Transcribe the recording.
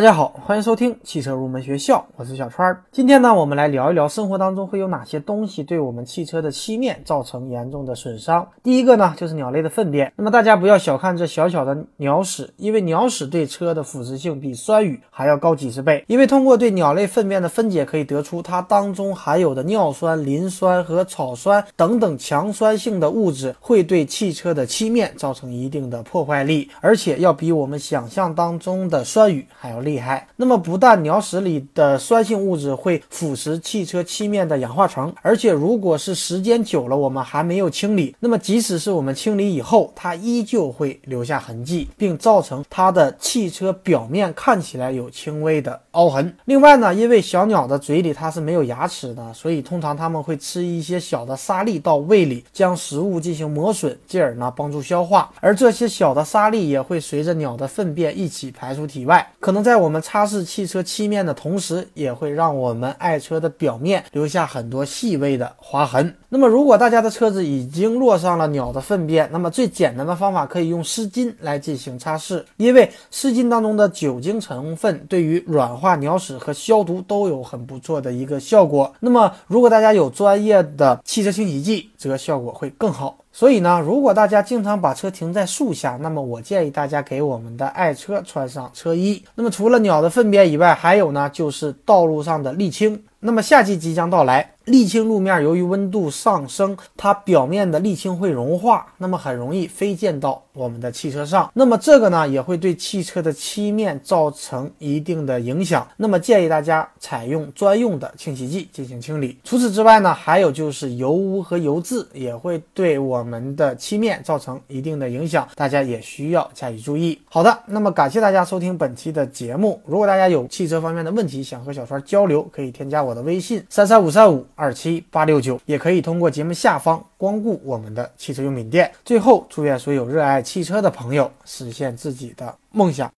大家好，欢迎收听汽车入门学校，我是小川儿。今天呢，我们来聊一聊生活当中会有哪些东西对我们汽车的漆面造成严重的损伤。第一个呢，就是鸟类的粪便。那么大家不要小看这小小的鸟屎，因为鸟屎对车的腐蚀性比酸雨还要高几十倍。因为通过对鸟类粪便的分解，可以得出它当中含有的尿酸、磷酸和草酸等等强酸性的物质，会对汽车的漆面造成一定的破坏力，而且要比我们想象当中的酸雨还要厉厉害。那么不但鸟屎里的酸性物质会腐蚀汽车漆面的氧化层，而且如果是时间久了，我们还没有清理，那么即使是我们清理以后，它依旧会留下痕迹，并造成它的汽车表面看起来有轻微的凹痕。另外呢，因为小鸟的嘴里它是没有牙齿的，所以通常它们会吃一些小的沙粒到胃里，将食物进行磨损，进而呢帮助消化。而这些小的沙粒也会随着鸟的粪便一起排出体外，可能在我们擦。拭汽车漆面的同时，也会让我们爱车的表面留下很多细微的划痕。那么，如果大家的车子已经落上了鸟的粪便，那么最简单的方法可以用湿巾来进行擦拭，因为湿巾当中的酒精成分对于软化鸟屎和消毒都有很不错的一个效果。那么，如果大家有专业的汽车清洗剂，则效果会更好。所以呢，如果大家经常把车停在树下，那么我建议大家给我们的爱车穿上车衣。那么除了鸟的粪便以外，还有呢，就是道路上的沥青。那么夏季即将到来。沥青路面由于温度上升，它表面的沥青会融化，那么很容易飞溅到我们的汽车上。那么这个呢，也会对汽车的漆面造成一定的影响。那么建议大家采用专用的清洗剂进行清理。除此之外呢，还有就是油污和油渍也会对我们的漆面造成一定的影响，大家也需要加以注意。好的，那么感谢大家收听本期的节目。如果大家有汽车方面的问题想和小川交流，可以添加我的微信三三五三五。二七八六九，也可以通过节目下方光顾我们的汽车用品店。最后，祝愿所有热爱汽车的朋友实现自己的梦想。